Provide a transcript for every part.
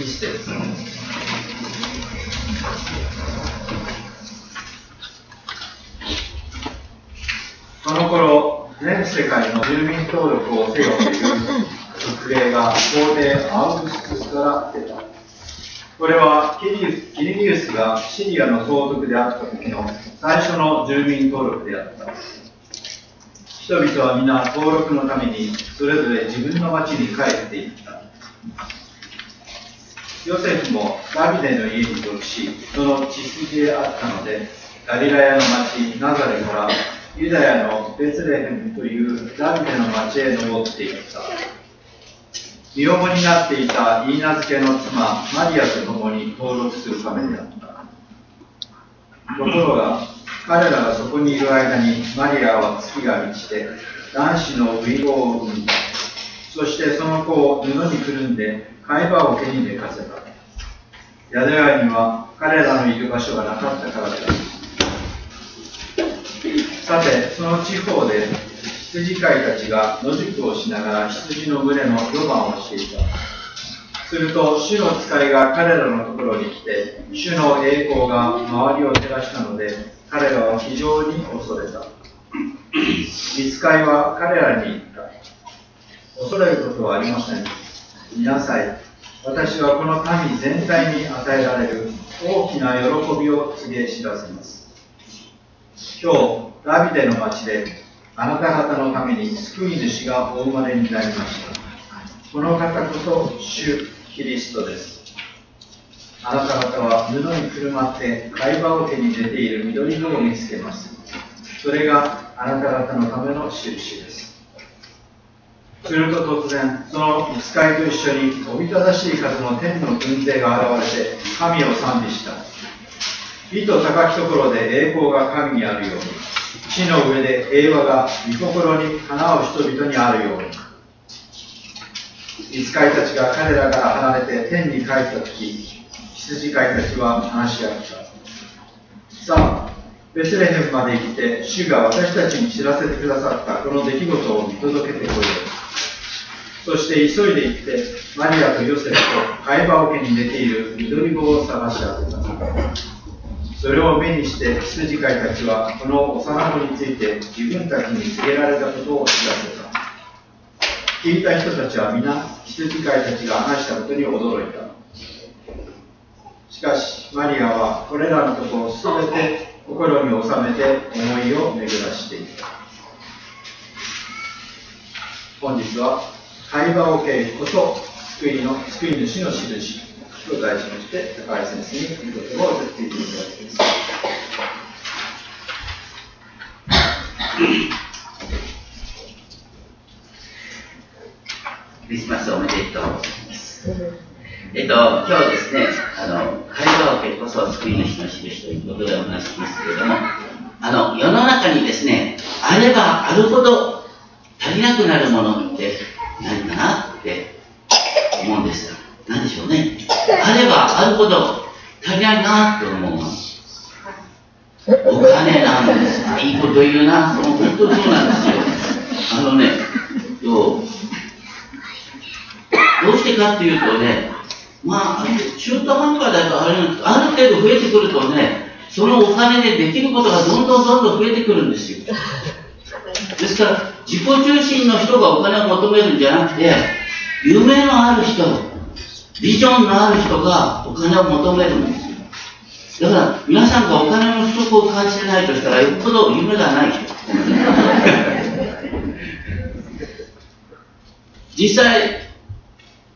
一節その頃全世界の住民登録をせよという特例が皇帝アウグストゥスから出たこれはキリキリギウスがシリアの総督であった時の最初の住民登録であった。人々は皆登録のためにそれぞれ自分の町に帰っていった。ヨセフもダビデの家に属しその血筋であったのでガリラヤの町ナザレからユダヤのベツレヘムというダビデの町へ登っていった。身重になっていたイーナ付けの妻マリアと共に登録するためであった。ところが彼らがそこにいる間にマリアは月が満ちて男子の遺語を産んだ。そしてその子を布にくるんで貝羽桶に寝かせた宿屋には彼らのいる場所がなかったからである。さてその地方で羊飼いたちが野宿をしながら羊の群れのロマンをしていた。すると主の使いが彼らのところに来て主の栄光が周りを照らしたので彼らは非常に恐れた。見つかいは彼らに言った。恐れることはありません。見なさい。私はこの民全体に与えられる大きな喜びを告げ知らせます。今日ダビデの町であなた方のために救い主がお生まれになりました。この方こそ主キリストです。あなた方は布にくるまって貝羽桶に出ている緑のを見つけます。それがあなた方のための印です。すると突然その見つかいと一緒におびただしい数の天の軍勢が現れて神を賛美した。意図高きところで栄光が神にあるように。地の上で平和が御心にかなう人々にあるように。見つかいたちが彼らから離れて天に帰った時羊飼いたちは話し合った。さあベツレヘムまで行って主が私たちに知らせてくださった。この出来事を見届けてこようそして急いで行ってマリアとヨセフと貝羽桶に出ている緑棒を探し当てたそれを目にして羊飼いたちはこの幼子について自分たちに告げられたことを知らせた。聞いた人たちは皆羊飼いたちが話したことに驚いた。しかしマリアはこれらのことを全て心に収めて思いを巡らしていた本日は会話を経こそ救いの救い主の印と題しまして高橋先生に御言葉を説いていただきますクリスマスおめでとうございます。えっと、今日ですね、あの、会話を受けこそ救い主の印ということでお話しますけれども、あの、世の中にですね、あればあるほど足りなくなるものって何かなって思うんですが、何でしょうね。あればあるほど足りないなと思うもの。お金なんです。いいこと言うな。その本当そうなんですよ。あのね、どうどうしてかっていうとね、まあ、中途半端だとあれなんですある程度増えてくるとね、そのお金でできることがどんどんどんどん増えてくるんですよ。ですから、自己中心の人がお金を求めるんじゃなくて、夢のある人、ビジョンのある人がお金を求めるんですよ。だから、皆さんがお金の不足を感じてないとしたら、よっぽど夢がない人。実際、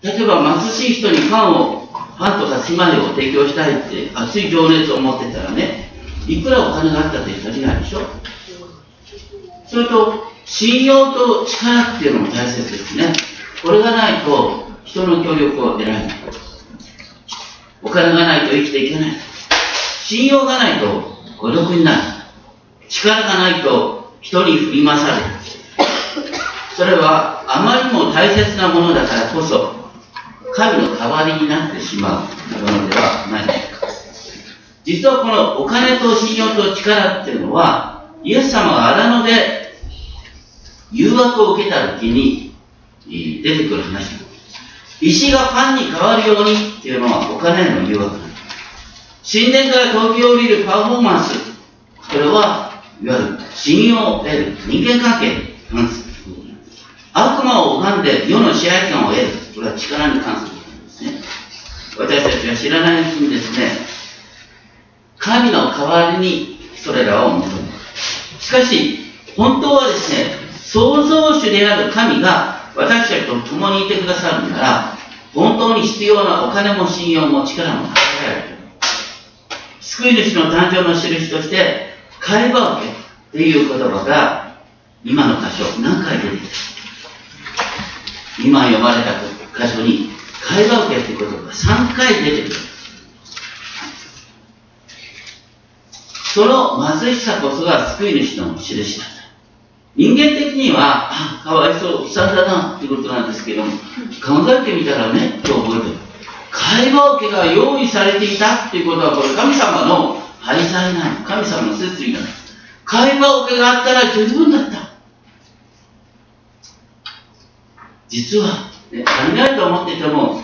例えば貧しい人にパンを、パンとか住まいを提供したいって熱い情熱を持ってたらね、いくらお金があったって足りないでしょ？それと、信用と力っていうのも大切ですね。これがないと人の協力を得られない。お金がないと生きていけない。信用がないと孤独になる。力がないと人に振り回される。それはあまりにも大切なものだからこそ、神の代わりになってしまうものではないでしょうか。実はこのお金と信用と力っていうのは、イエス様が荒野で誘惑を受けた時に出てくる話です。石がパンに変わるようにっていうのはお金の誘惑神殿から飛び降りるパフォーマンスこれはいわゆる信用を得る人間関係に関する悪魔を拝んで世の支配権を得るは力に関することですね。私たちが知らないうちにですね神の代わりにそれらを求めるしかし本当はですね創造主である神が私たちと共にいてくださるなら本当に必要なお金も信用も力も与えられる。救い主の誕生の印として会話受けっていう言葉が今の箇所何回出てきた。今読まれた箇所に会話受けっていう言葉が3回出てくるその貧しさこそが救い主の印だ人間的には、あ、かわいそう、悲惨だなっていうことなんですけども、考えてみたらね、今日覚えてる。会話受けが用意されていたっていうことは、これ神様の廃材なの。神様の説理なの。会話受けがあったら十分だった。実は、ね、足りないと思っていても、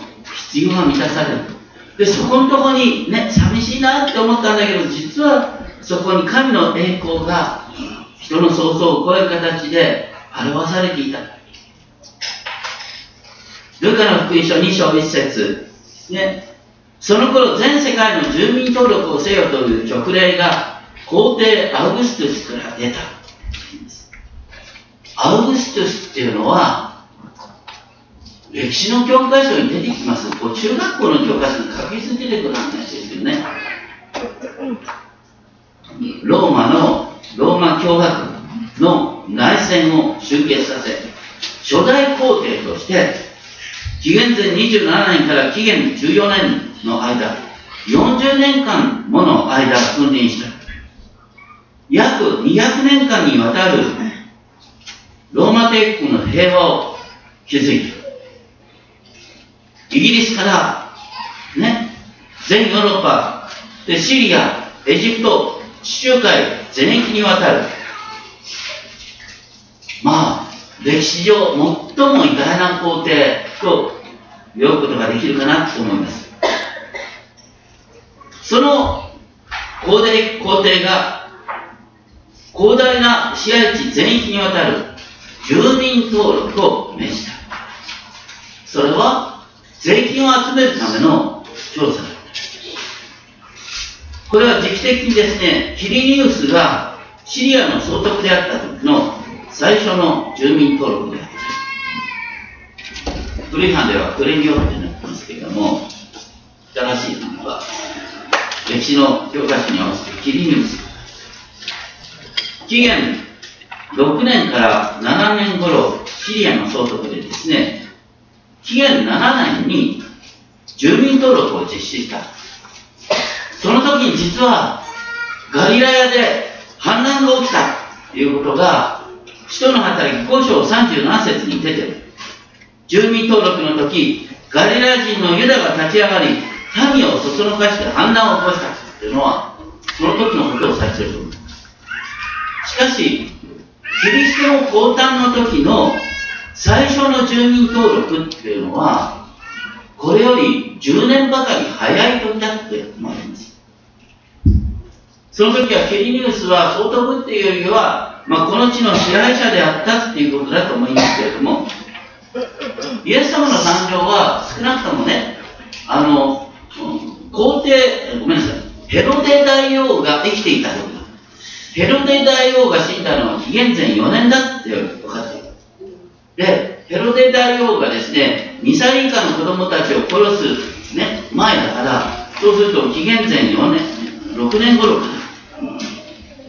必要が満たされる。で、そこのとこにね、寂しいなって思ったんだけど、実はそこに神の栄光が人の想像を超える形で表されていた。ルカの福音書2章1節ね。その頃全世界の住民登録をせよという勅令が皇帝アウグストゥスから出た。アウグストゥスっていうのは歴史の教科書に出てきます。こう中学校の教科書に確実に出てくる話ですよね。ローマのローマ共和国の内戦を終結させ、初代皇帝として、紀元前27年から紀元14年の間、40年間もの間君臨した。約200年間にわたるローマ帝国の平和を築いた。イギリスから、ね、全ヨーロッパ、でシリア、エジプト、地中海全域にわたる。まあ歴史上最も偉大な皇帝と呼ぶことができるかなと思います。その皇帝皇帝が広大な支配地全域にわたる住民登録を命じた。それは税金を集めるための調査これは時期的にですね、キリニウスがシリアの総督であった時の最初の住民登録であった。古い版ではクレニオってなってますけれども、新しい版は歴史の教科書に合わせてキリニウス。紀元6年から7年頃、シリアの総督でですね、紀元7年に住民登録を実施した。その時に実はガリラヤで反乱が起きたということが使徒の働き交渉37節に出てる住民登録の時ガリラ人のユダが立ち上がり民をそそのかして反乱を起こしたというのはその時のことを指していると思いますしかしキリストの降誕の時の最初の住民登録っていうのはこれより10年ばかり早い時だって思われますその時はケリニウスは総督っていうよりは、まあ、この地の支配者であったっていうことだと思いますけれども、イエス様の誕生は少なくともね、あの、皇帝、ごめんなさい、ヘロデ大王が生きていた時だ。ヘロデ大王が死んだのは紀元前4年だって分かっている。で、ヘロデ大王がですね、2歳以下の子供たちを殺す、ね、前だから、そうすると紀元前4年、6年頃か。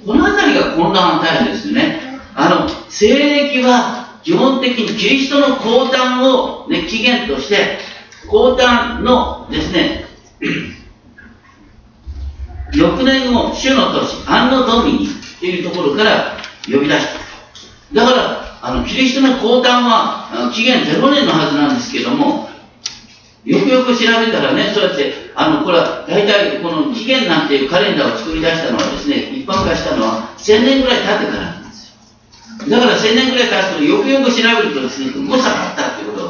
この辺りが混乱を与えるんですよね。あの、西暦は基本的にキリストの降誕を、ね、起源として、降誕のですね、翌年後、主の年、アンノドミニっていうところから呼び出した。だから、あの、キリストの降誕は、紀元0年のはずなんですけども、よくよく調べたらね、そうやって、あの、これは大体この期限なんていうカレンダーを作り出したのはですね、一般化したのは1000年ぐらい経ってからなんですよ。だから1000年ぐらい経つとよくよく調べるとですね、誤差があったっていうこと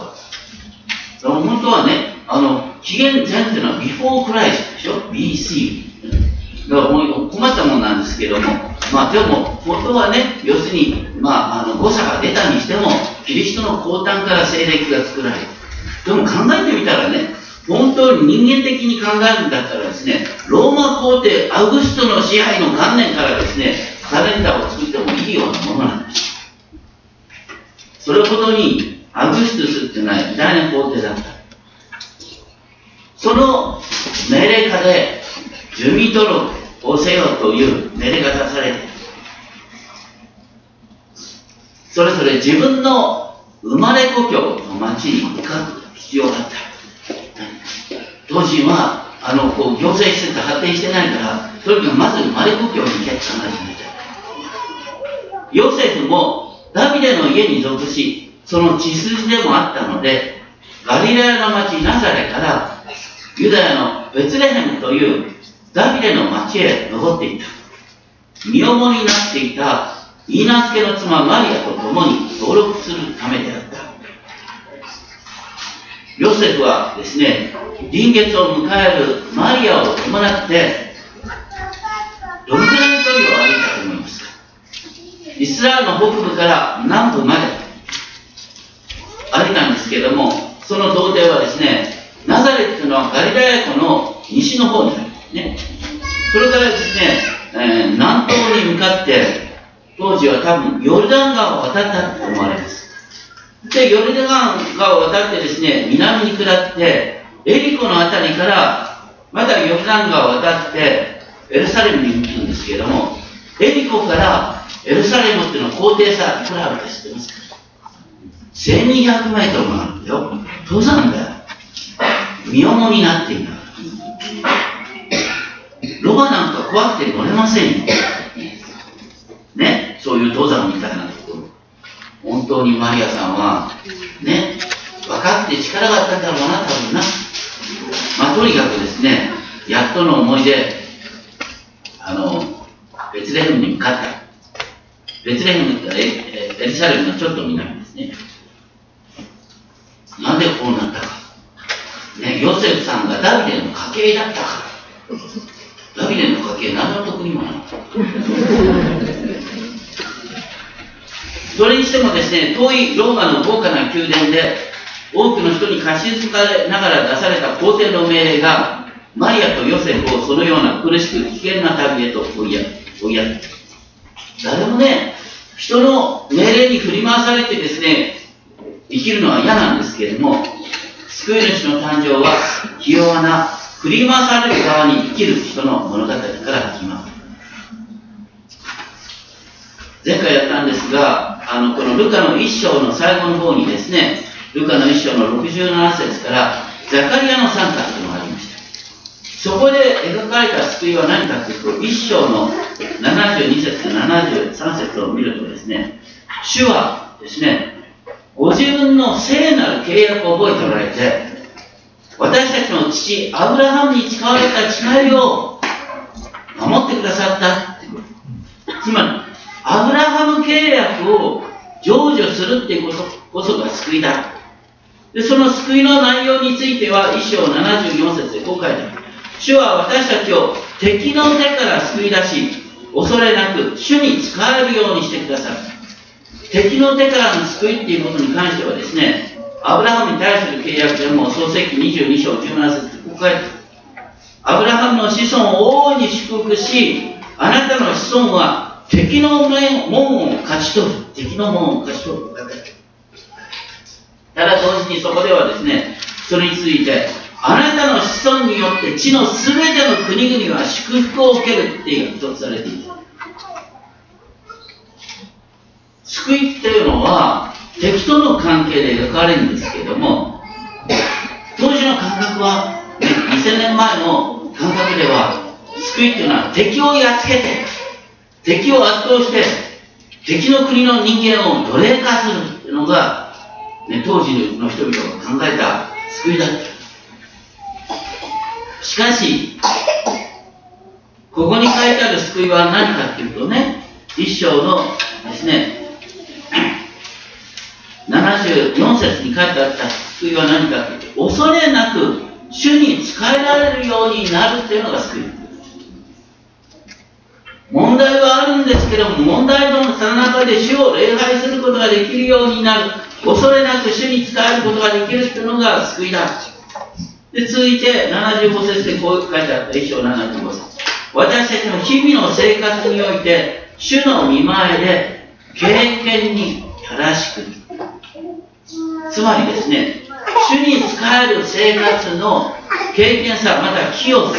が本当はね、あの、紀元前っていうのはビフォークライスでしょ ?BC。だから困ったもんなんですけども、まあでも、本当はね、要するに、まあ、あの誤差が出たにしても、キリストの降誕から西暦が作られる。でも考えてみたらね、本当に人間的に考えるんだったらですね、ローマ皇帝アウグストの支配の元年からですね、カレンダーを作ってもいいようなものなんです。それほどにアグストスっていうのは偉大な皇帝だった。その命令下で住民登録をせよという命令が出されている、それぞれ自分の生まれ故郷の町に向かう必要があった。当時は、あの、こう、行政施設発展してないから、とにかくまず生まれ故郷に行けって考えてみた。ヨセフもダビデの家に属し、その血筋でもあったので、ガリラヤの町ナザレからユダヤのベツレヘムというダビデの町へ登っていった。身重になっていたイーナスケの妻マリアと共に登録するためであった。ヨセフはですね、臨月を迎えるマリアを伴って、どのくらいの距離を歩いたと思いますかイスラエルの北部から南部まで歩いたんですけれども、その童貞はですね、ナザレットのガリラヤ湖の西の方にあるね。それからですね、えー、南東に向かって、当時は多分ヨルダン川を渡ったと思われます。で、ヨルダン川を渡ってですね、南に下って、エリコの辺りから、またヨルダン川を渡って、エルサレムに行くんですけれども、エリコからエルサレムっていうのは高低差いくらあるか知ってますか ?1200 メートルもあるんだよ。登山だよ。身重になっている。ロバなんか怖くて乗れませんよ。ね、そういう登山みたいなところ。本当にマリアさんは、ね、分かって力があったんだろうな、多分な。まあ、とにかくですね、やっとの思いで、あの、ベツレヘムに向かった。ベツレヘムってエエルサレムのちょっと南ですね。なんでこうなったか。ね、ヨセフさんがダビデの家系だったから。ダビデの家系、何の得にもなった。それにしてもですね、遠いローマの豪華な宮殿で、多くの人に貸し付かれながら出された皇帝の命令が、マリアとヨセフをそのような苦しく危険な旅へと追いや追いやって誰もね、人の命令に振り回されてですね、生きるのは嫌なんですけれども、救い主の誕生は、器用な、振り回される側に生きる人の物語から始まる。前回やったんですが、あの、このルカの一章の最後の方にですね、ルカの一章の67節から、ザカリアの参加というのがありました。そこで描かれた救いは何かというと、一章の72節73節を見るとですね、主はですね、ご自分の聖なる契約を覚えておられて、私たちの父、アブラハムに誓われた誓いを守ってくださったつまり、アブラハム契約を成就するってことこそが救いだ。で、その救いの内容については、一章74節でこう書いてある。主は私たちを敵の手から救い出し、恐れなく主に使えるようにしてくださる。敵の手からの救いっていうことに関してはですね、アブラハムに対する契約でも創世記22章17節ここ書いて。アブラハムの子孫を大いに祝福し、あなたの子孫は敵の門を勝ち取る。敵の門を勝ち取る。ただ同時にそこではですね、それについて、あなたの子孫によって地のすべての国々は祝福を受ける。っていう一つされている。救いっていうのは敵との関係で描かれるんですけれども当時の感覚は、ね、2000年前の感覚では救いっていうのは敵をやっつけて敵を圧倒して敵の国の人間を奴隷化するっていうのが、ね、当時の人々が考えた救いだった。しかしここに書いてある救いは何かっていうとね一章のですね74節に書いてあった救いは何かというと、恐れなく主に仕えられるようになるっていうのが救い。問題はあるんですけども問題のさなかで主を礼拝することができるようになる。恐れなく主に仕えることができるっていうのが救いだ。で続いて75節でこう書いてあった。一章75節。私たちの日々の生活において主の見前で経験に正しくつまりですね主に仕える生活の経験さまた清さ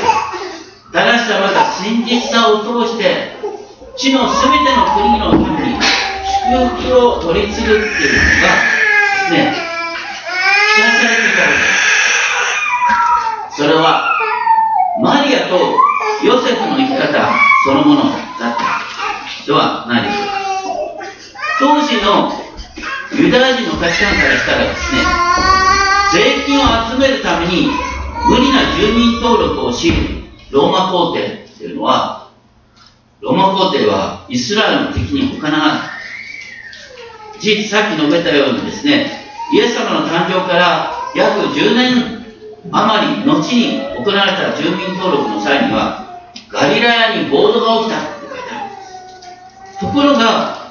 正しさまた真実さを通して地の全ての国の民に祝福を取り継ぐっていうのがね期待されていたわけです。それはマリアとヨセフの生き方そのものだった。ではないでしょう。か当時のユダヤ人の価値観からしたらですね税金を集めるために無理な住民登録をしローマ皇帝っていうのはローマ皇帝はイスラエルの敵に他ならない。事実さっき述べたようにですねイエス様の誕生から約10年余り後に行われた住民登録の際にはガリラヤに暴動が起きたって書いてあるんです。ところが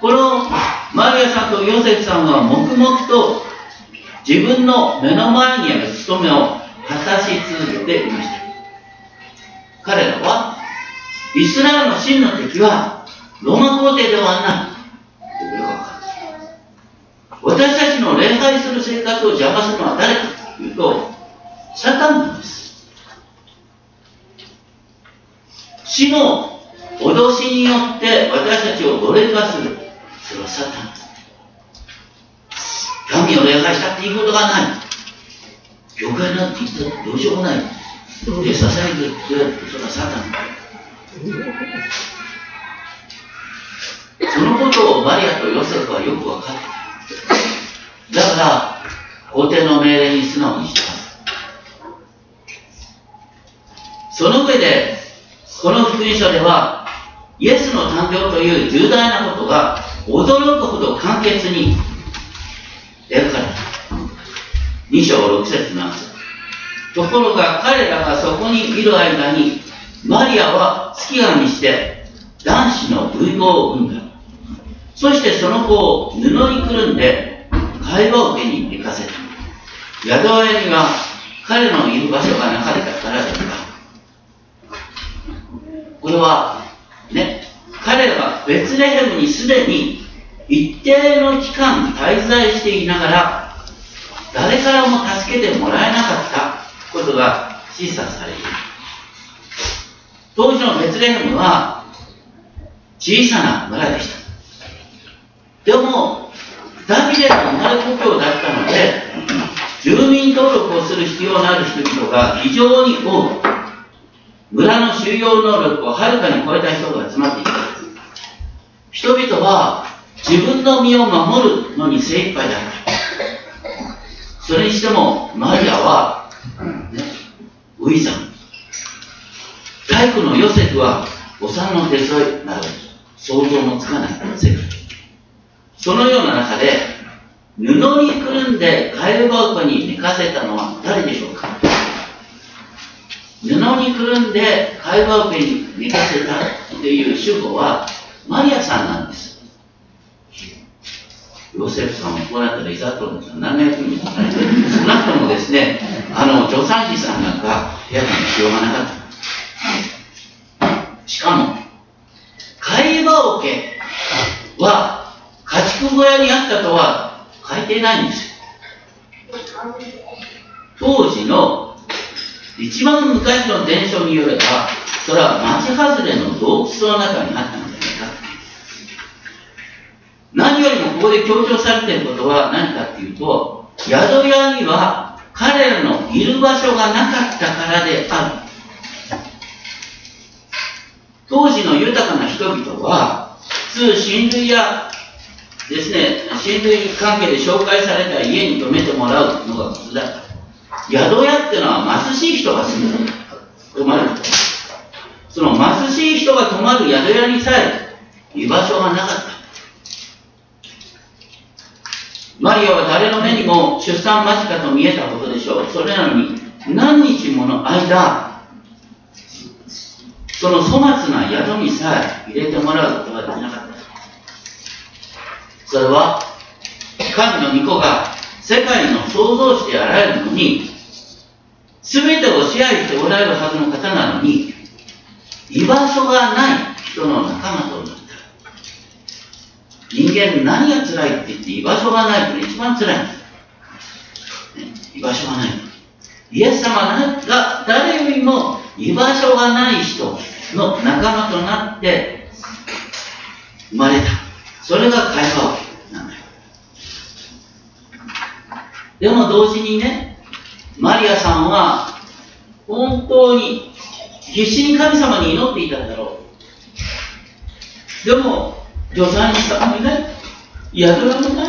このマリアさんとヨセフさんは黙々と自分の目の前にある務めを果たし続けてい。ました彼らはイスラエルの真の敵はローマ皇帝ではない。よくわかる私たちの礼拝する生活を邪魔するのは誰かとい。うとサタンなんです死の脅しによって私たちを奴隷化するそれはサタン神を礼拝したっていいことがない教会なんて言った。らどうしようもないで支えてくれるそれはサタンそのことをマリアとヨセフはよく分かってだから皇帝の命令に素直にした。その上でこの福音書ではイエスの誕生という重大なことが驚くほど簡潔に描かれた2章6節なんですところが彼らがそこにいる間にマリアは月がにして男子の類語を産んだ。そしてその子を布にくるんで会話受けに行かせた。宿屋には彼のいる場所がなかったからだった。これはね彼らがベツレヘムにすでに一定の期間滞在していながら誰からも助けてもらえなかったことが示唆される。当時のベツレヘムは小さな村でした。でもダビデの生まれ故郷だったので住民登録をする必要のある人々が非常に多く村の収容能力をはるかに超えた人が集まっていた。人々は自分の身を守るのに精一杯だ。ったそれにしてもマリアは、ね、ウィザン大工のヨセフはお産の手伝いなど想像もつかない。世界。そのような中で布にくるんでカエル箱に寝かせたのは誰でしょうか。布にくるんでカエル箱に寝かせたという主語はマリアさんなんです。ヨセフさんもこうなったらいざとるんです何の役にも立たない少なくともですねあの助産師さんなんかやる必要がなかった。しかも会話桶は家畜小屋にあったとは書いてないんですよ。当時の一番昔の伝承によればそれは町外れの洞窟の中にあったんここで強調されていることは何かっていうと宿屋には彼らのいる場所がなかったからである。当時の豊かな人々は普通親類やですね親類関係で紹介された家に泊めてもらうのが普通だった。宿屋っていうのは貧しい人が住む泊まる。その貧しい人が泊まる宿屋にさえ居場所がなかった。マリアは誰の目にも出産間近と見えたことでししょそれなのに何日もの間その粗末な宿にさえ入れてもらうことができなかった。それは神の御子が世界の創造主であられるのに全てを支配しておられるはずの方なのに居場所がない人の仲間となった人間何が辛いって言って居場所がないと一番辛いんです、居場所がないイエス様が誰よりも居場所がない人の仲間となって生まれた。それが会話なんだよ。でも同時にねマリアさんは本当に必死に神様に祈っていたんだろう。でも助産師さんもいない宿屋もない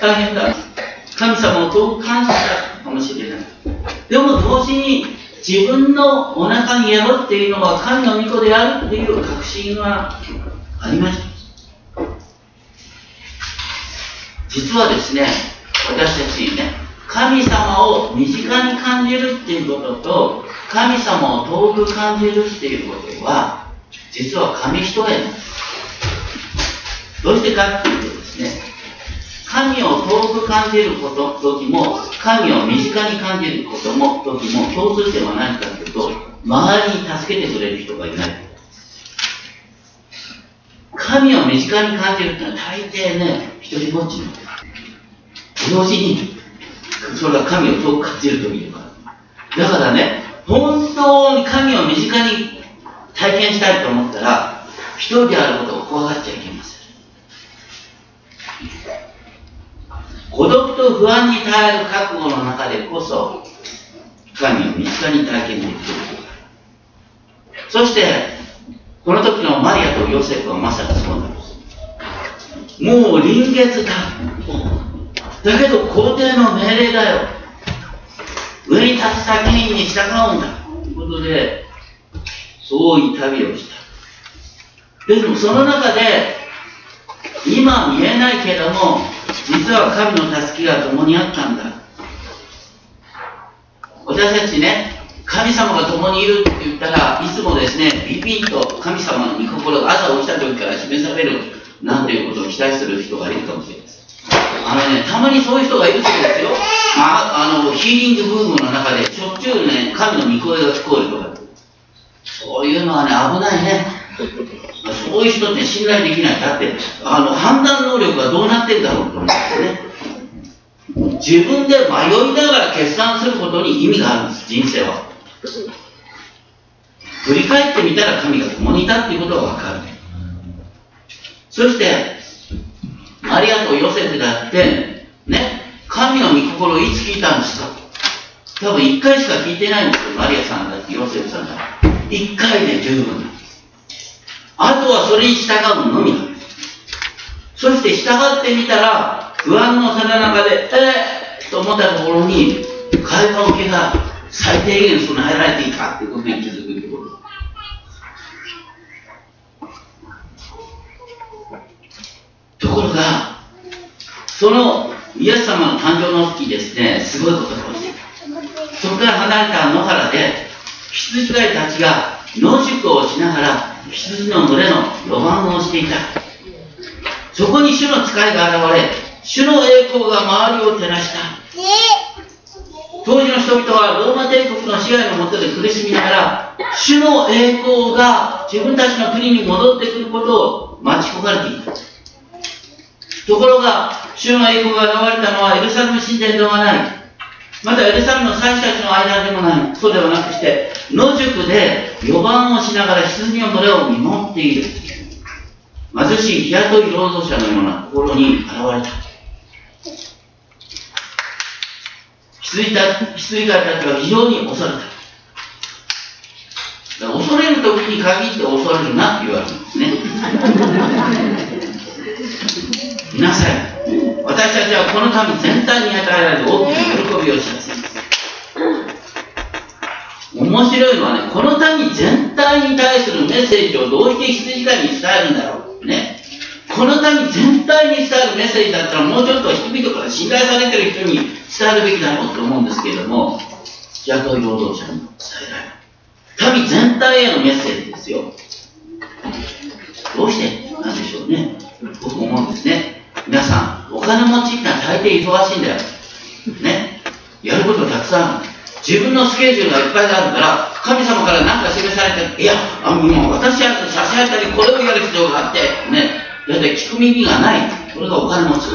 大変だ。神様を遠く感じたかもしれない。でも同時に自分のお腹に宿っているのは神の御子であるっていう確信がありました。実はですね私たちね神様を身近に感じるっていうことと神様を遠く感じるっていうことは実は紙一重なんです。どうしてかっていうとですね神を遠く感じること時も神を身近に感じることも時も共通点は何かというと周りに助けてくれる人がいない。神を身近に感じるってのは大抵ね一人ぼっちなんです同時にそれが神を遠く感じる時とかだからね本当に神を身近に体験したいと思ったら一人であることを怖がっちゃいけません孤独と不安に耐える覚悟の中でこそ神を身近に体験できるそしてこの時のマリアとヨセフはまさにそうなんです。もう臨月だ。だけど皇帝の命令だよ。上に立つ先に従うんだ。ということでそうい旅をした。でもその中で今見えないけども実は神の助けが共にあったんだ。私たちね神様が共にいるって言ったらいつもですねビビンと神様の御心が朝起きた時から示されるなんていうことを期待する人がいるかもしれないですあのねたまにそういう人がいるそうですよ。ああのヒーリングブームの中でしょっちゅうね神の御声が聞こえるとか。そういうのはね危ないね。そういう人って信頼できない。だって、あの、判断能力がどうなってんだろうと思うんですね。自分で迷いながら決断することに意味があるんです、人生は。振り返ってみたら神が共にいたっていうことがわかる。そして、マリアとヨセフだって、ね、神の御心をいつ聞いたんですか？多分一回しか聞いてないんですよ、マリアさんだってヨセフさんだって。一回で十分あとはそれに従うのみそして従ってみたら、不安のさな中で、えー、と思ったところに、会話受けが最低限備えられていたということに気づくということ。ところが、そのイエス様の誕生の時ですね、すごいことが起きてそこから離れた野原で、羊飼いたちが野宿をしながら羊の群れの予番をしていた。そこに主の使いが現れ主の栄光が周りを照らした。当時の人々はローマ帝国の支配のもとで苦しみながら主の栄光が自分たちの国に戻ってくることを待ち焦がれていた。ところが主の栄光が現れたのはエルサレム神殿ではない。またエルサレムの祭司たちの間でもない。そうではなくして野宿で予番をしながら羊の群れを見守っている。貧しい日雇い労働者のような心に現れた。羊た羊飼いたちは非常に恐れた。恐れる時に限って恐れるなって言われるんですね。皆さん私たちはこの民全体に与えられる大きな喜びをします面白いのはねこの民全体に対するメッセージをどうして羊飼いに伝えるんだろうねこの民全体に伝えるメッセージだったらもうちょっと人々から信頼されてる人に伝えるべきだろうと思うんですけれども、雇い労働者に伝えられない。民全体へのメッセージですよ。どうしてなんでしょうね。僕思うんですね。皆さん、お金持ちってのは大抵忙しいんだよ。ね。やることたくさんある。自分のスケジュールがいっぱいあるから、神様から何か示されて、いや、あもう私は差し上げたり、これをやる必要があって、ね。だいたい聞く耳がない。これがお金持ち。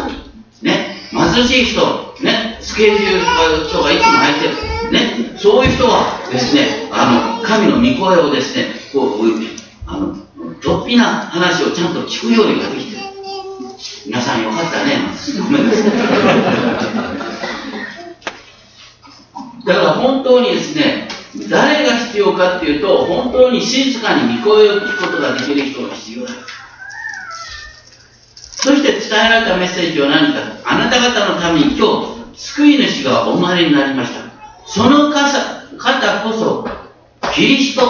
ね。貧しい人、ね。スケジュールの人がいつも入ってる。ね。そういう人はですね、あの、神の御声をですね、こう、あの、とっぴな話をちゃんと聞くようにができてる。皆さんよかったね。ごめんなさい。だから本当にですね、誰が必要かっていうと、本当に静かに御声を聞くことができる人が必要だ。そして伝えられたメッセージは何か。あなた方のために今日、救い主がお生まれになりました。その方こそ、キリスト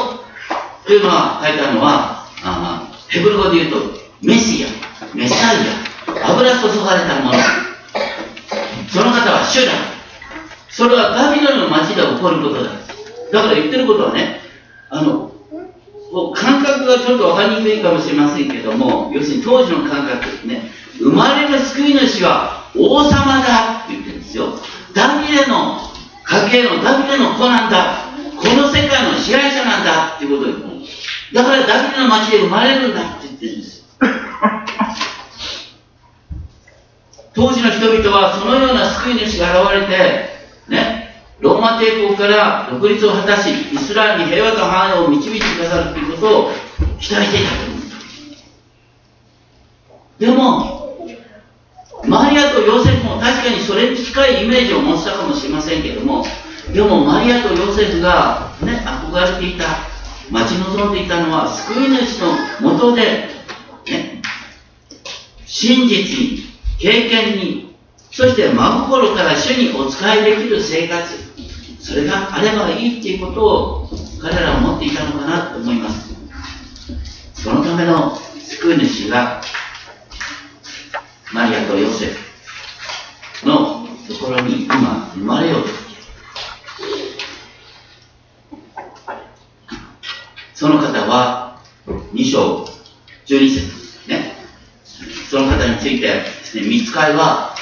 というのは書いてあるのは、あヘブル語で言うと、メシア、メサイア、油注がれたもの。その方は主だ。それはバビロンの町で起こることだ。だから言ってることはね、あの、感覚がちょっと分かりにくいかもしれませんけども、要するに当時の感覚ですね、生まれる救い主は王様だって言ってるんですよ。ダビデの家系のダビデの子なんだ。この世界の支配者なんだっていうことです。だからダビデの町で生まれるんだって言ってるんですよ当時の人々はそのような救い主が現れて、ね、ローマ帝国から独立を果たし、イスラエルに平和と繁栄を導いてくださるということを期待していたとで。も、マリアとヨセフも確かにそれに近いイメージを持ったかもしれませんけども、でもマリアとヨセフが、ね、憧れていた待ち望んでいたのは救い主のもとで、ね、真実に、経験に、そして真心から主にお仕えできる生活、それがあればいいっていうことを彼らは思っていたのかなと思います。そのための救い主が、マリアとヨセフのところに今生まれようとその方は2章12節ね。その方についてですね、見つかいは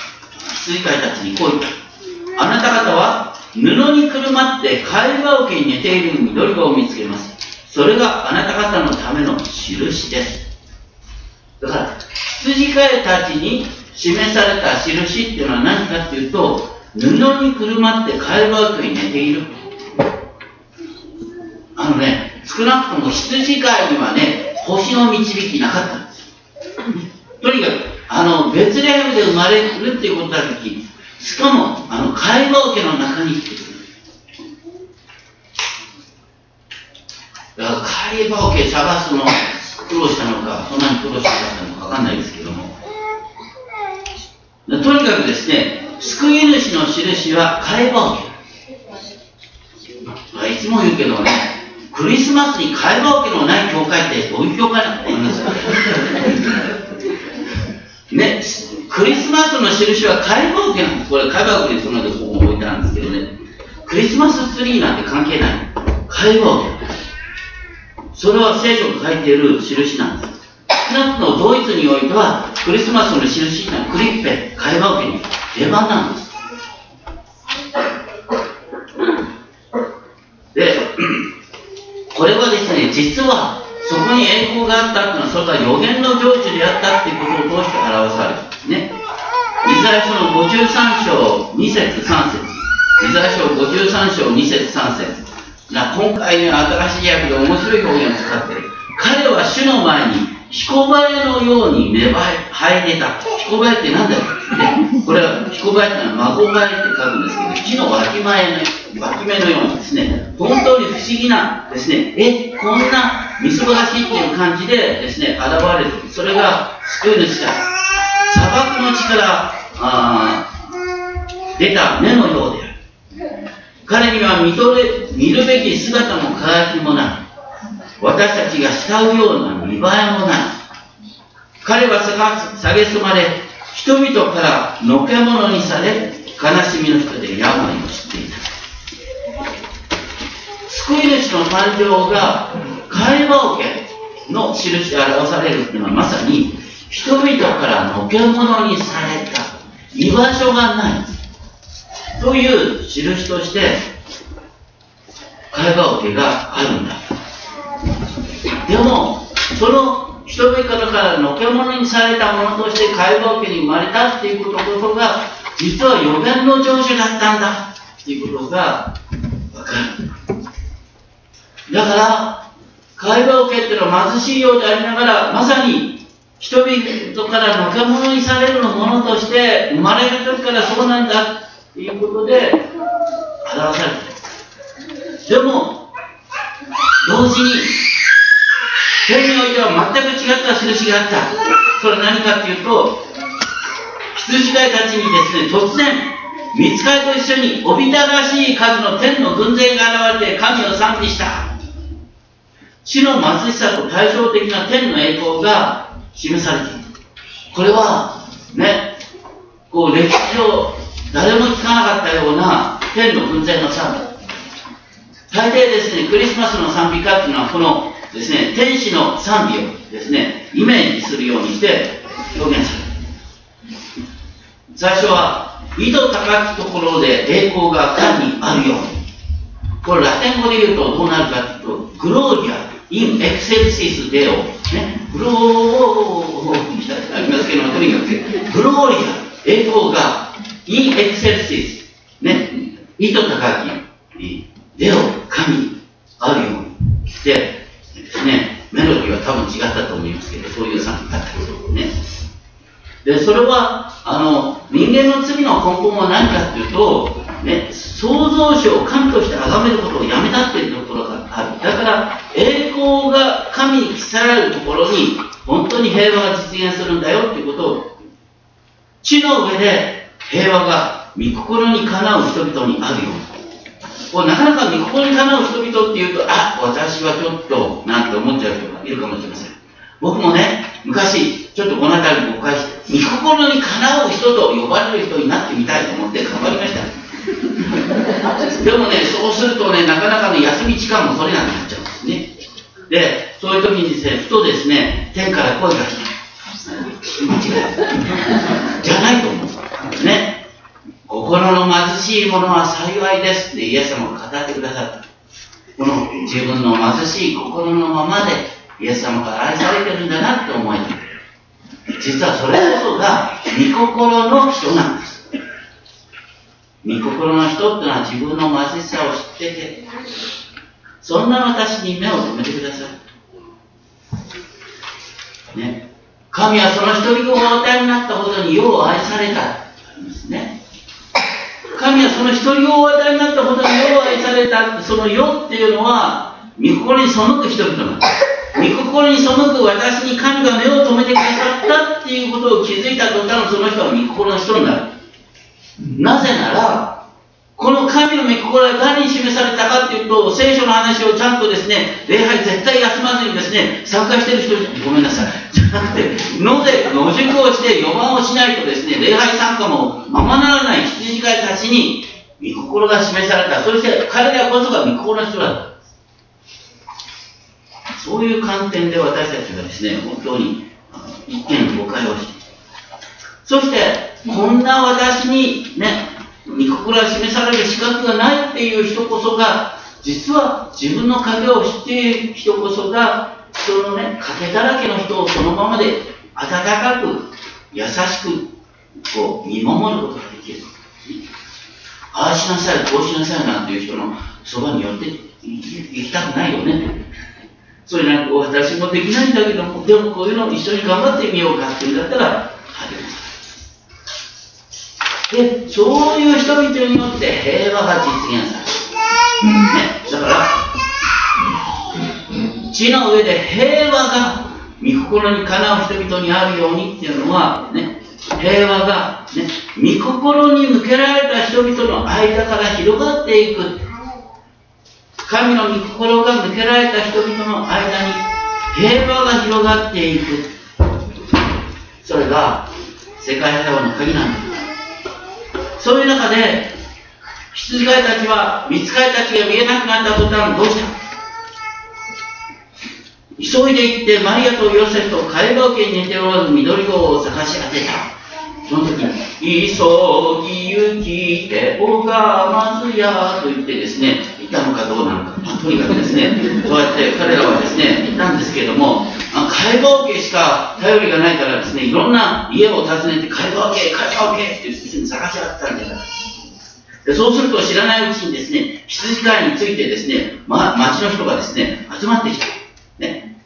羊飼いたちにこう言った。あなた方は布にくるまって貝羽桶に寝ている緑子を見つけます。それがあなた方のための印です。だから、羊飼いたちに示された印っていうのは何かっていうと、布にくるまって貝羽桶に寝ている。あのね、少なくとも羊飼いにはね、星の導きなかったんですとにかく、あの、ベツレヘムで生まれるっていうことだ時、しかも、あの、解剖家の中にってくる。だから、解剖家探すの苦労したのか、そんなに苦労したのかわかんないですけども。とにかくですね、救い主の印は解剖家。いつも言うけどね、クリスマスに会話桶のない教会ってどういう教会なの？思いますかね、クリスマスの印は会話桶なんです。これ会話桶にそのでこ置いてあるんですけどね。クリスマスツリーなんて関係ない。会話桶。それは聖書が書いている印なんです。少なくともドイツにおいては、クリスマスの印なクリッペ、会話桶に定番なんです。で、これはですね、実はそこに栄光があったっていうのは、それが予言の成就でやったっていうことを通して表されるんですね。イザヤ書の53章2節3節イザヤ書53章2節3節今回ね、新しい訳で面白い表現を使ってる。彼は主の前に彦林のように芽生え、生え出た。彦林って何だよ、ね、これは彦林ってのは孫林って書くんですけど、木の脇前の、脇芽のようにですね、本当に不思議なですね、え、こんなみすぼらしいっていう感じでですね、現れる。それが救い主だ。砂漠の地からあ出た目のようである。彼には見とれ見るべき姿も輝きもない。私たちが慕うような見栄えもない。彼は下げすまれ、人々からのけ者にされ、悲しみの人で病を知っていた。救い主の誕生が会話桶の印で表されるっていうのはまさに人々からのけ者にされた居場所がないという印として会話桶があるんだでもその人々からのけ者にされたものとして会話桶に生まれたっていうことこそが実は予言の成就だったんだっていうことが分かるだから、会話を受けっていうのは貧しいようでありながら、まさに人々からのけ者にされるものとして生まれる時からそうなんだっていうことで表されてる。でも、同時に、天においては全く違った印があった。それは何かっていうと、羊飼いたちにですね、突然、見つかりと一緒におびただしい数の天の軍勢が現れて神を賛美した。地の貧しさと対照的な天の栄光が示されている。これは、ね、こう歴史上誰も聞かなかったような天の軍勢の賛美。大抵ですね、クリスマスの賛美歌っていうのはこのですね、天使の賛美をですね、イメージするようにして表現される。最初は、井戸高きところで栄光が神にあるように。これラテン語で言うとどうなるかというと、グローリア in excelsis deo ね、グローありますけどとにかく、グローリア、栄光が in excelsis ね、意図高き、デオ、神、あるようにして、ですね、メロディーは多分違ったと思いますけど、そういう賛美だったですね。で、それは、あの、人間の罪の根本は何かっていうと、ね、創造主を神として崇めることをやめたっていうところがある。だから、栄光が神に記されるところに、本当に平和が実現するんだよっていうことを、地の上で平和が御心にかなう人々にあるように。こうなかなか御心にかなう人々っていうと、あ、私はちょっと、なんて思っちゃう人がいるかもしれません。僕もね、昔、ちょっとこの辺りに誤解して、御心にかなう人と呼ばれる人になってみたいと思って頑張りました。でもね、そうするとね、なかなかの休み時間も取れなくなっちゃうんですね。で、そういう時にですね、ふとですね、天から声が来た。間違い。じゃないと思う。ね。心の貧しい者は幸いですってイエス様が語ってくださった。この自分の貧しい心のままでイエス様から愛されてるんだなって思えて実はそれこそが御心の人なんです。御心の人ってのは自分の貧しさを知ってて、そんな私に目を留めてください。ね。神はその一人子をお与えになったほどに世を愛された。ありますね。神はその一人子をお与えになったほどに世を愛された。その世っていうのは、御心に背く人々なんです。御心に背く私に神が目を留めてくださったっていうことを気づいた途端、その人は御心の人になる。なぜなら、この神の御心が何に示されたかっていうと、聖書の話をちゃんとですね、礼拝絶対休まずにですね、参加してる人、ごめんなさい。じゃなくて、ので、野宿をして予番をしないとですね、礼拝参加もままならない羊飼いたちに、御心が示された。そして彼らこそが御心の人だった。そういう観点で私たちがですね、本当に一見誤解をして、そして、こんな私にね、御心が示される資格がないっていう人こそが、実は自分の影を知っている人こそが、人のね、影だらけの人をそのままで温かく、優しく、こう、見守ることができる。ああしなさい、こうしなさいなんていう人のそばに寄って行きたくないよね。それなんか私もできないんだけど、でもこういうのを一緒に頑張ってみようかっていうんだったら、励ます。で、そういう人々によって平和が実現される。ね、だから、地の上で平和が御心にかなう人々にあるようにっていうのは、ね、平和が、ね、御心に向けられた人々の間から広がっていく。神の御心が向けられた人々の間に平和が広がっていく。それが世界平和の鍵なんです。そういう中で、羊飼いたちは、見つかりたちが見えなくなった途端、どうした？急いで行って、マリアとヨセフとカエル家に寝ておらず緑子を探し当てた。その時に、急ぎ行きて、おがまずやと言ってですね、言ったのかどうなのか、ま、とにかくですね、そうやって彼らはですね、言ったんですけれども、あ介護家しか頼りがないからですね、いろんな家を訪ねて、介護家、介護家っていうに探し合ったんじゃないでそうすると知らないうちにですね、羊飼いについてですね、ま、町の人がですね、集まってきた。ね。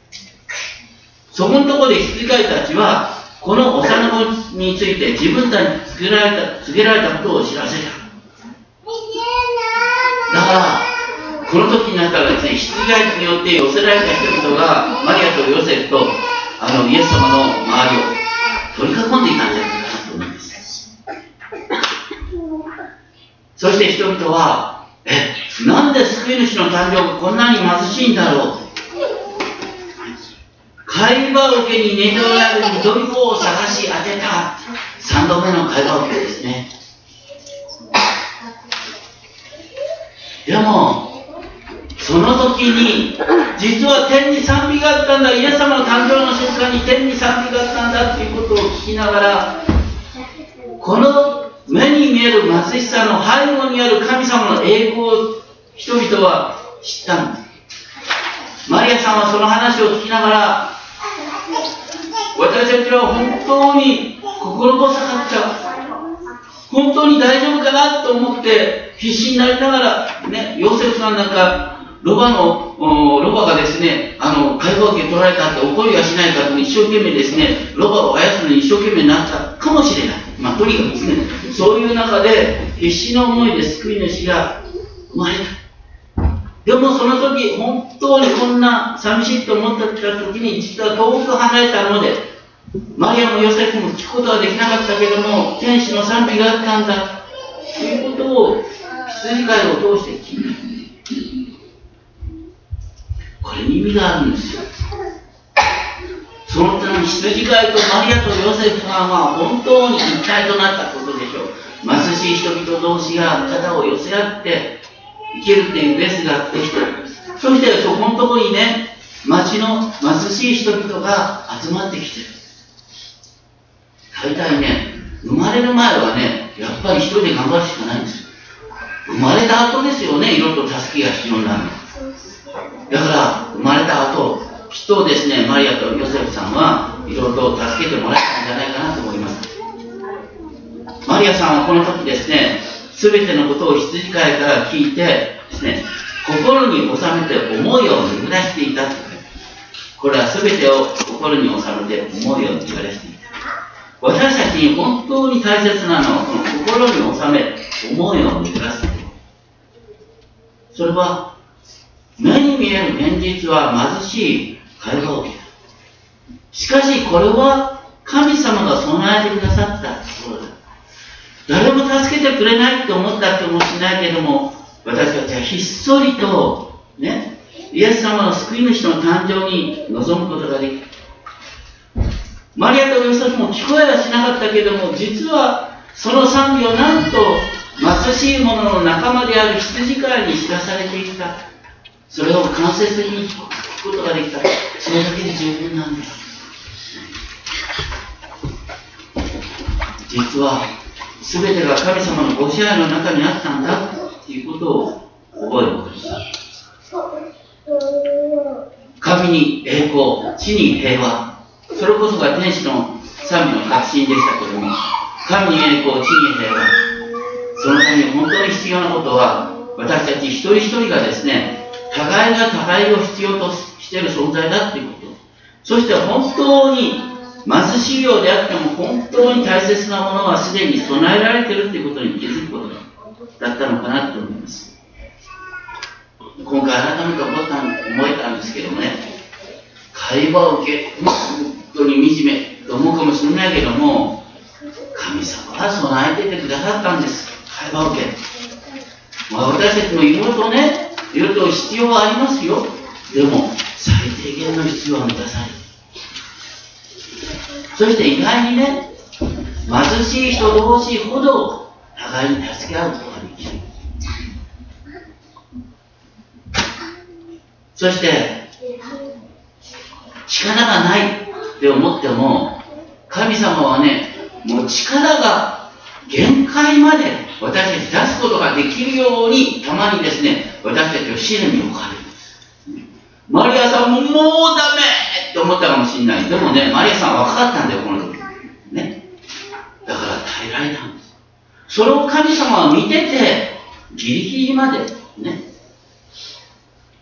そこのところで羊飼いたちは、この幼子について自分たちに告げられた告げられたことを知らせた。だから、この時になったらですね、羊飼いによって寄せられた人々が、マリアとヨセフとあのイエス様の周りを取り囲んでいたんじゃないかなと思います。そして人々は、え、なんで救い主の誕生がこんなに貧しいんだろう。会話受けに寝ておられる緑子を探し当てた。3度目の会話受けですねでもその時に実は天に賛美があったんだイエス様の誕生の瞬間に天に賛美があったんだということを聞きながらこの目に見える貧しさの背後にある神様の栄光を人々は知ったんですマリアさんはその話を聞きながら私たちは本当に心細かっちゃう。本当に大丈夫かなと思って必死になりながら、ね、ヨセフさんなんか、ロバの、ロバがですね、あの、解放権取られたって怒りはしないかと一生懸命ですね、ロバを操るのに一生懸命になったかもしれない。まあ、とにかくですね、そういう中で必死の思いで救い主が生まれた。でもその時、本当にこんな寂しいと思った時に、実は遠く離れたので、マリアもヨセフも聞くことはできなかったけども、天使の賛美があったんだ、ということを、羊飼いを通して聞いた。これに意味があるんですよ。そのため羊飼いとマリアとヨセフさんは本当に一体となったことでしょう。貧しい人々同士が肩を寄せ合って、生きるっていうベースができて。そしてそこのとこにね、町の貧しい人々が集まってきてる。大体ね、生まれる前はね、やっぱり一人で頑張るしかないんですよ。生まれた後ですよね、いろいろ助けが必要になるのだから、生まれた後、きっとですね、マリアとヨセフさんはいろいろと助けてもらえたんじゃないかなと思います。マリアさんはこの時ですね、すべてのことを羊飼いから聞いてですね、心に収めて思いを巡らしていたこれはすべてを心に収めて思いを巡らしていた。私たちに本当に大切なのは、この心に収め、思いを巡らす。それは、目に見える現実は貧しい会話を受けた。しかし、これは神様が備えてくださったところだ。誰も助けてくれないって思ったかもしないけども、私たちはひっそりと、ね、イエス様の救い主の誕生に臨むことができる。マリアとヨセフも聞こえはしなかったけども、実はその賛美をなんと貧しい者の仲間である羊飼いに知らされていた。それを間接的に聞くことができた。それだけで十分なんです。実は全てが神様のご支配の中にあったんだということを覚えることです。神に栄光、地に平和。それこそが天使の賛美の核心でしたけれども、神に栄光、地に平和。そのために本当に必要なことは、私たち一人一人がですね、互いが互いを必要としている存在だということ。そして本当に貧しいようであっても本当に大切なものはすでに備えられているということに気づくことだったのかなと思います。今回改めて思った思えたんですけどもね、会話を受け、本当に惨めと思うかもしれないけども、神様は備えててくださったんです。会話を受け。まあ、私たちもいろいろとね、いろいろ必要はありますよ。でも、最低限の必要は満たされる。そして意外にね、貧しい人同士ほど互いに助け合うことができる。そして、力がないって思っても、神様はね、もう力が限界まで私たち出すことができるように、たまにですね、私たちを試練に置かれるんです。マリアさんももうダメって思ったかもしれない。でもね、マリアさんは分かったんだよ、この時。ね。だから耐えられたんです。それを神様は見てて、ギリギリまで、ね、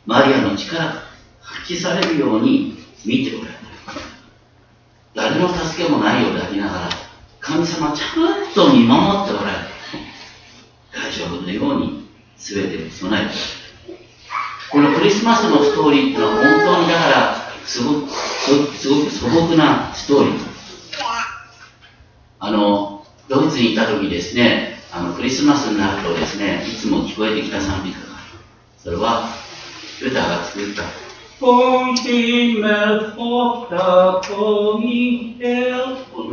マリアの力が発揮されるように見ておられる。誰の助けもないようでありながら、神様ちゃんと見守っておられる。大丈夫のように全てを備えて。このクリスマスのストーリーっていうのは本当にだからすごくすごく素朴なストーリー。あのドイツにいた時ですねあのクリスマスになるとですねいつも聞こえてきた賛美歌がそれはルターが作った。Himmel hoch her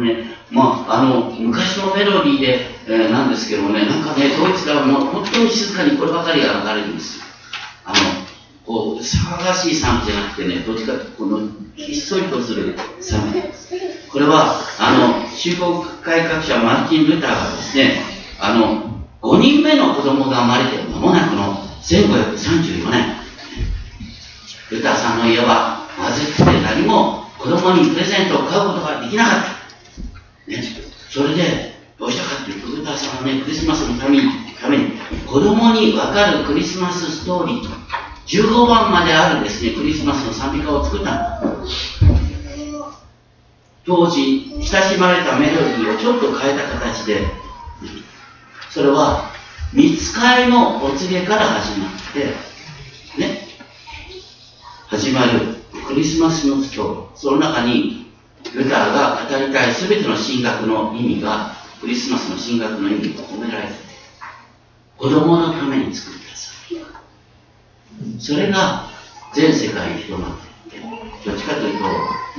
ね、まあ、あの昔のメロディーで、えー、なんですけどもね、なんかね、ドイツからもう本当に静かにこればかりが流れるんですよ。あの、こう、騒がしい賛美じゃなくてね、どっちかというと、この、ひっそりとする賛美です。これは、あの、宗教改革者マルティン・ルターがですね、あの、5人目の子供が生まれて間もなくの1534年、ルターさんの家は貧しくて何も子供にプレゼントを買うことができなかった。ね、それで、どうしたかっていうと、ルターさんはね、クリスマスのために、ために子供にわかるクリスマスストーリーと、15番まであるですね、クリスマスの賛美歌を作った当時、親しまれたメロディーをちょっと変えた形で、それは、見つかりのお告げから始まって、ね、始まるクリスマスのストーリー。その中に、ルターが語りたい全ての神学の意味が、クリスマスの神学の意味が込められてて、子供のために作ったさ。それが全世界に広まっていって、どっちかというと、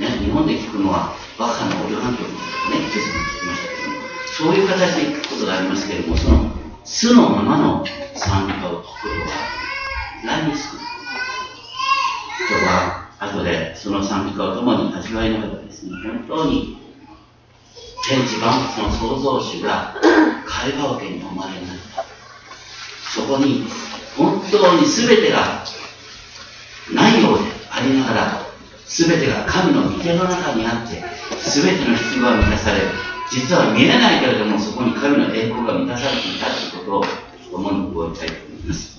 ね、日本で聞くのは、バッハのオリオハン曲とかね、今朝も聞きましたけども、そういう形で聞くことがありますけれども、その素のままの賛美歌を聞くことは何少ない。今日は後でその賛美歌を共に味わいながらですね、本当に天地万物の創造主が会話わけにお生まれになった。そこに本当に全てがないようでありながら、全てが神の御手の中にあって、全ての必要が満たされ。実は見えないけれども、そこに神の栄光が満たされていたということを共に覚えたいと思います。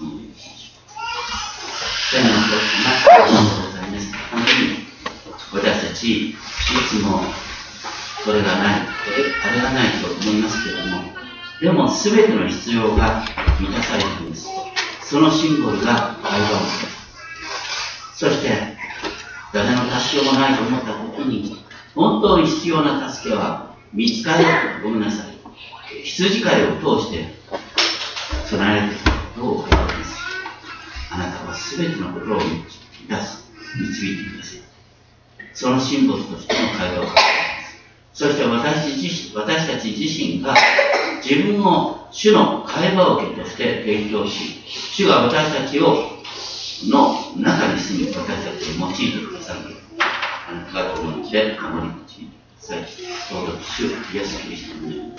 天のお父様、ありがとうございます。本当に私たち、いつもそれがない、あれがないと思いますけれども、でも全ての必要が満たされています。そのシンボルが愛話です。そして、誰の助けもないと思った時に、本当に必要な助けは見つかるごめんなさい。羊飼いを通して備えられていることを行いますあなたは全てのことを満たす、導いてください。その神仏としての会話をそして私自身私たち自身が自分を主の会話を受けとして提供し、主が私たちをの中に住む、私たちを用いてくださる。あなたがこの道で守り用いてください。どうぞ主イエス・キリストの名に。